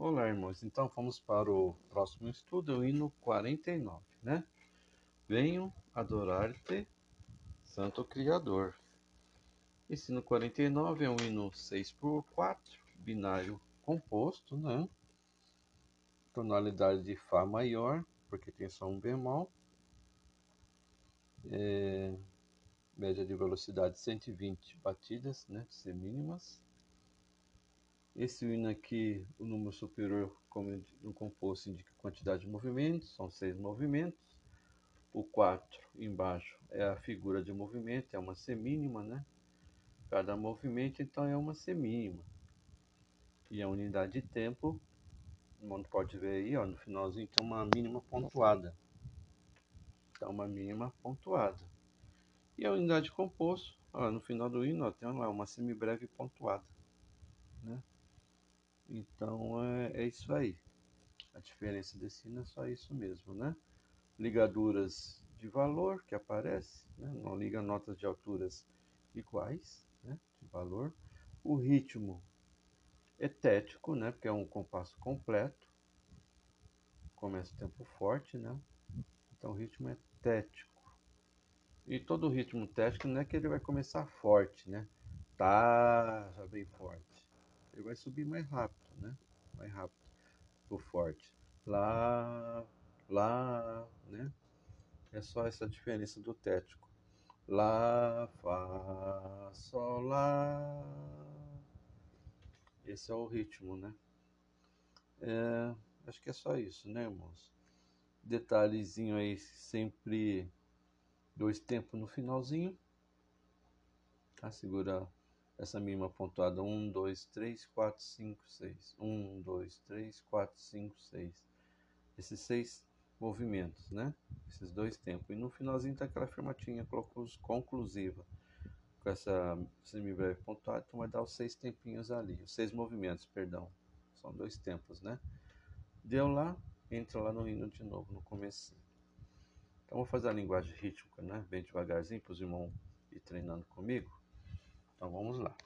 Olá, irmãos. Então vamos para o próximo estudo, o hino 49, né? Venho adorar-te, Santo Criador. Esse hino 49 é um hino 6 por 4, binário composto, né? Tonalidade de Fá maior, porque tem só um bemol. É... Média de velocidade 120 batidas, né? Semínimas esse hino aqui, o número superior, como no composto, indica quantidade de movimentos, são seis movimentos. O 4 embaixo é a figura de movimento, é uma semínima, né? Cada movimento, então, é uma semínima. E a unidade de tempo, o mundo pode ver aí, ó, no finalzinho tem uma mínima pontuada. Então, uma mínima pontuada. E a unidade de composto, ó, no final do hino, ó, tem lá uma semibreve pontuada. Né? Então é, é isso aí. A diferença desse sino é só isso mesmo, né? Ligaduras de valor que aparece, né? não liga notas de alturas iguais, né? de valor. O ritmo é tético, né? porque é um compasso completo. Começa o tempo forte, né? Então o ritmo é tético. E todo ritmo tético não é que ele vai começar forte, né? Tá, já bem forte ele vai subir mais rápido, né? Mais rápido, o forte. Lá, lá, né? É só essa diferença do tético. Lá, Fá, Sol, Lá. Esse é o ritmo, né? É, acho que é só isso, né, irmãos? Detalhezinho aí, sempre dois tempos no finalzinho. Tá? Segura essa mínima pontuada 1, 2, 3, 4, 5, 6. 1, 2, 3, 4, 5, 6. Esses seis movimentos, né? Esses dois tempos. E no finalzinho tá aquela afirmatinha conclusiva. Com essa semibreve pontuada, então vai dar os seis tempinhos ali. Os seis movimentos, perdão. São dois tempos, né? Deu lá, entra lá no hino de novo, no começo. Então vou fazer a linguagem rítmica, né? Bem devagarzinho, para os irmãos ir treinando comigo. Então vamos lá.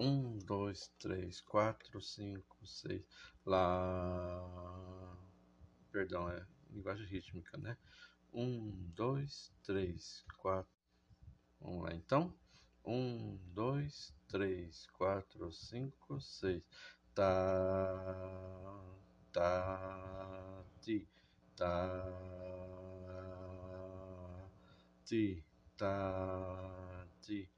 Um, dois, três, quatro, cinco, seis. Lá. Perdão, é linguagem rítmica, né? Um, dois, três, quatro. Vamos lá então. Um, dois, três, quatro, cinco, seis. Tá, tá, ti, tá, ti, tá, ti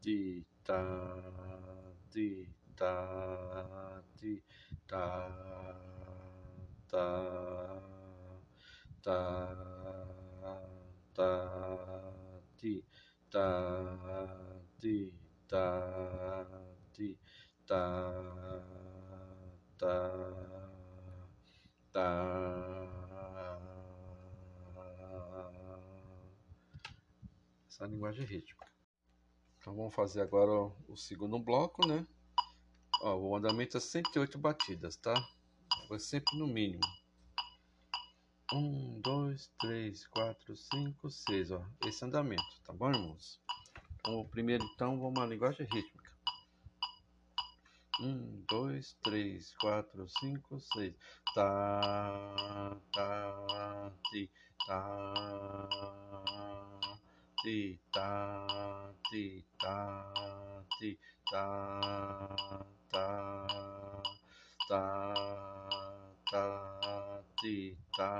ti ta di da di da da da da di da di da di da da da. Essa linguagem rítmica então vamos fazer agora o segundo bloco, né? Ó, o andamento é 108 batidas, tá? Vai sempre no mínimo. 1, 2, 3, 4, 5, 6, ó. Esse andamento, tá bom, irmãos? Então, o primeiro, então, vamos à linguagem rítmica. 1, 2, 3, 4, 5, 6. Tá, tá, ti, tá, ti, tá, ti, ta, ti, ta, ta, ta, ta, ti, ta,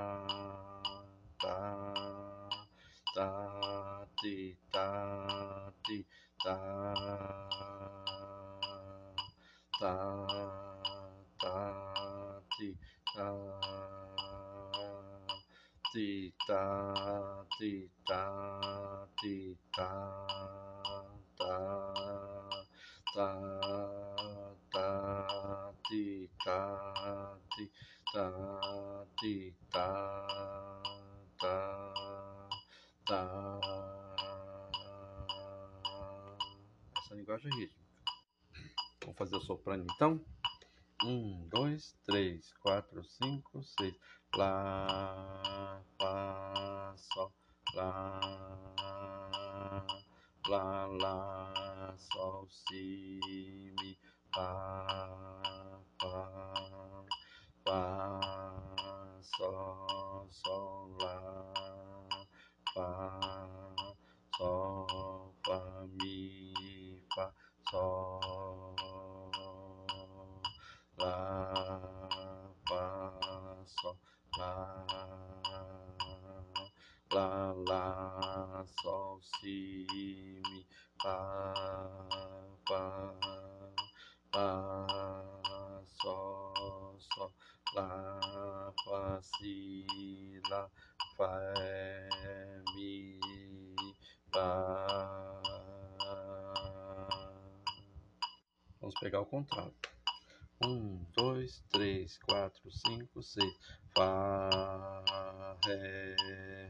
ta, ta, ti, ta, ti, ta, ta, ta, ti, ta, ti, ta, ti, ta, ti, ta ta ta ta tá, ti, tá, ti, tá, tá, tá. Essa linguagem é rítmica. Vamos fazer o soprano então? Um, dois, três, quatro, cinco, seis. Lá, Fá, Sol, Lá, Lá, Lá, Sol, Si, Mi, Fá, Fá, Fá, Sol, Sol, Lá, Sol, Si, Mi, Fá, Fá, Fá, Sol, Sol, Lá, Fá, Si, Lá, Fá, Mi, Fá. Vamos pegar o contrato. Um, dois, três, quatro, cinco, seis. Fá, Ré,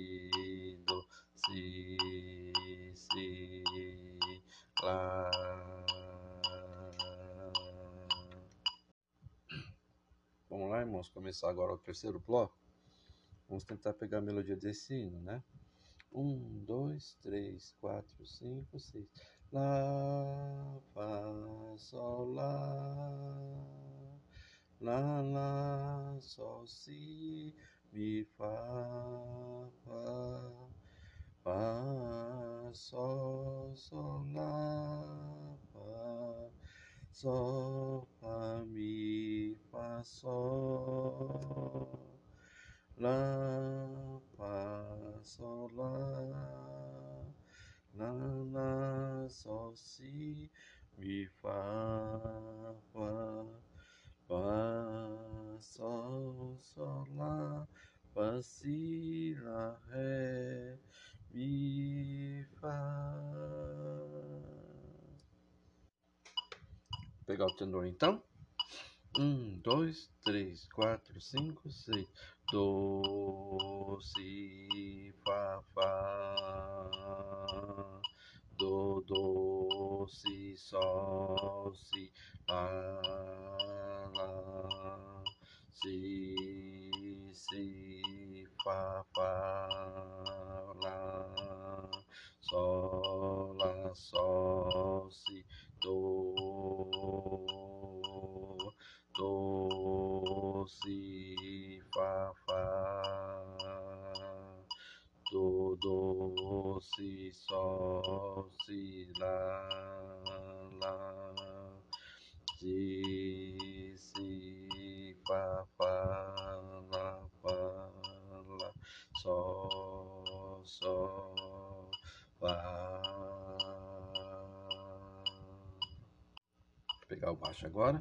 Vamos começar agora o terceiro bloco. Vamos tentar pegar a melodia desse hino, né? Um, dois, três, quatro, cinco, seis. Lá, Fá, Sol, Lá. Lá, Lá, Sol, Si, Mi, Fá, Fá. Fá, Sol, Sol, Lá, Fá. Sol, Fá, Mi, Sol. Lá, Fá, Sol, Lá. Lá, Lá, Sol, Si, Mi, Fá, Fá. Fá, Sol, Sol, Lá. Fá, Si, Lá, Ré, Mi, Fá. Pegar o tenor então. Um, dois, três, quatro, cinco, seis. Do, si, fá, fá. Do, do, si, sol, si, lá, lá. Si, si, fá, fá, lá. Sol, lá, si, si, fá, fá, lá, fá, lá, sol, sol, fá. Vou pegar o baixo agora.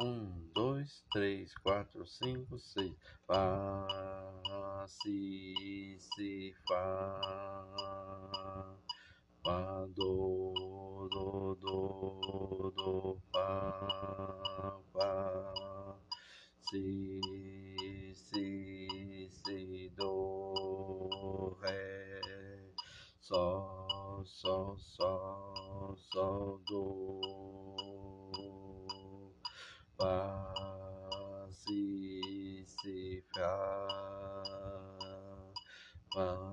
Um, dois, três, quatro, cinco, seis. Fá, si, si, fá. Fá, do, do, do, do, fá, fá. Si, si, si, do, ré. Sol, sol, sol, sol, do. Fá, si, si, fá. Fá,